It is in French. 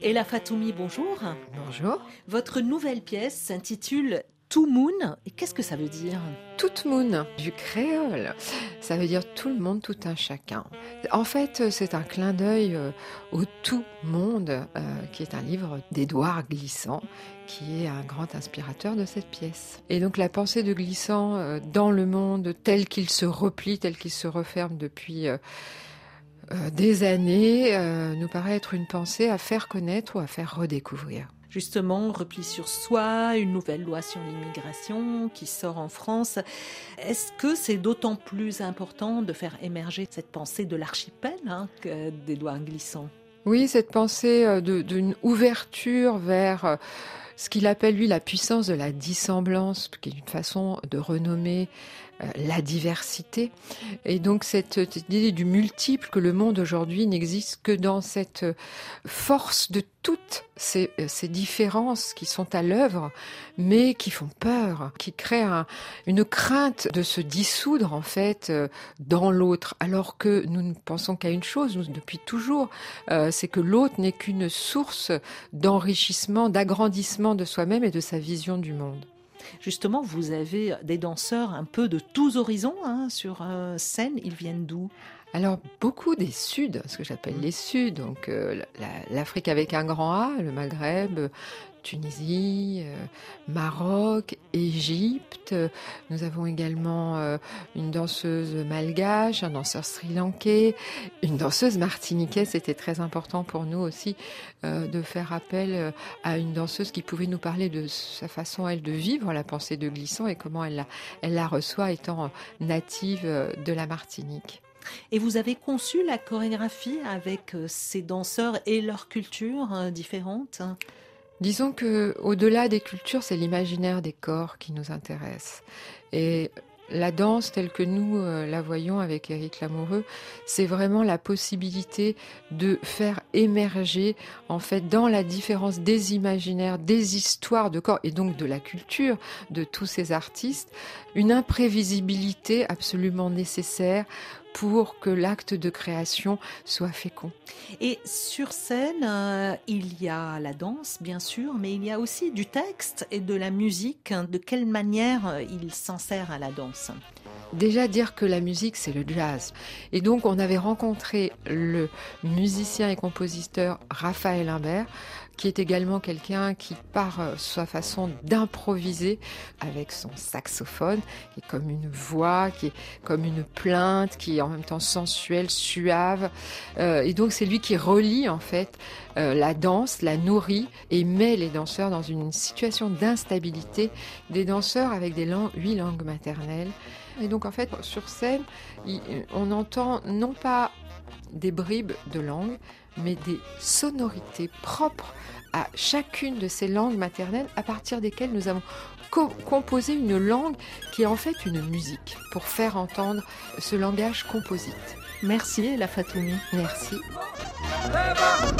Et la Fatoumi, bonjour. Bonjour. Votre nouvelle pièce s'intitule tout Moon. Et qu'est-ce que ça veut dire Tout Moon, du créole. Ça veut dire tout le monde, tout un chacun. En fait, c'est un clin d'œil euh, au Tout Monde, euh, qui est un livre d'Édouard Glissant, qui est un grand inspirateur de cette pièce. Et donc la pensée de Glissant euh, dans le monde tel qu'il se replie, tel qu'il se referme depuis... des années nous paraît être une pensée à faire connaître ou à faire redécouvrir justement repli sur soi, une nouvelle loi sur l'immigration qui sort en France. Est-ce que c'est d'autant plus important de faire émerger cette pensée de l'archipel hein, d'Édouard Glissant? Oui, cette pensée euh, d'une ouverture vers euh, ce qu'il appelle lui la puissance de la dissemblance, qui est une façon de renommer euh, la diversité. Et donc cette, idée du multiple que le monde aujourd'hui n'existe que dans cette force de toutes ces, ces différences qui sont à l'œuvre, mais qui font peur, qui créent une crainte de se dissoudre en fait euh, dans l'autre, alors que nous ne pensons qu'à une chose, nous depuis toujours, euh, c'est que l'autre n'est qu'une source d'enrichissement, d'agrandissement de soi-même et de sa vision du monde. Justement, vous avez des danseurs un peu de tous horizons hein, sur euh, scène. Ils viennent d'où? Alors beaucoup des Suds, ce que j'appelle les Suds, donc euh, l'Afrique avec un grand A, le Maghreb, Tunisie, euh, Maroc, Égypte. Nous avons également euh, une danseuse malgache, un danseur sri-lankais, une danseuse martiniquaise. C'était très important pour nous aussi euh, de faire appel à une danseuse qui pouvait nous parler de sa façon, elle, de vivre la pensée de Glissant et comment elle la, elle la reçoit étant native de la Martinique. Et vous avez conçu la chorégraphie avec ces danseurs et leurs cultures différentes? Disons que au-delà des cultures, c'est l'imaginaire des corps qui nous intéresse. Et la danse telle que nous euh, la voyons avec Éric Lamoureux, c'est vraiment la possibilité de faire émerger, en fait, dans la différence des imaginaires, des histoires de corps et donc de la culture de tous ces artistes, une imprévisibilité absolument nécessaire pour que l'acte de création soit fécond. Et sur scène, euh, il y a la danse, bien sûr, mais il y a aussi du texte et de la musique. De quelle manière euh, il s'en sert à la danse? Déjà dire que la musique, c'est le jazz. Et donc, on avait rencontré le musicien et compositeur Raphaël Imbert, qui est également quelqu'un qui, par euh, sa façon d'improviser avec son saxophone, qui est comme une voix, qui est comme une plainte, qui est en même temps sensuelle, suave. Euh, et donc, c'est lui qui relie, en fait, euh, la danse, la nourrit et met les danseurs dans une situation d'instabilité. Des danseurs avec des langues, huit langues maternelles. Et donc en fait, sur scène, on entend non pas des bribes de langues, mais des sonorités propres à chacune de ces langues maternelles à partir desquelles nous avons co composé une langue qui est en fait une musique pour faire entendre ce langage composite. Merci La Fatoumi. Merci. Merci.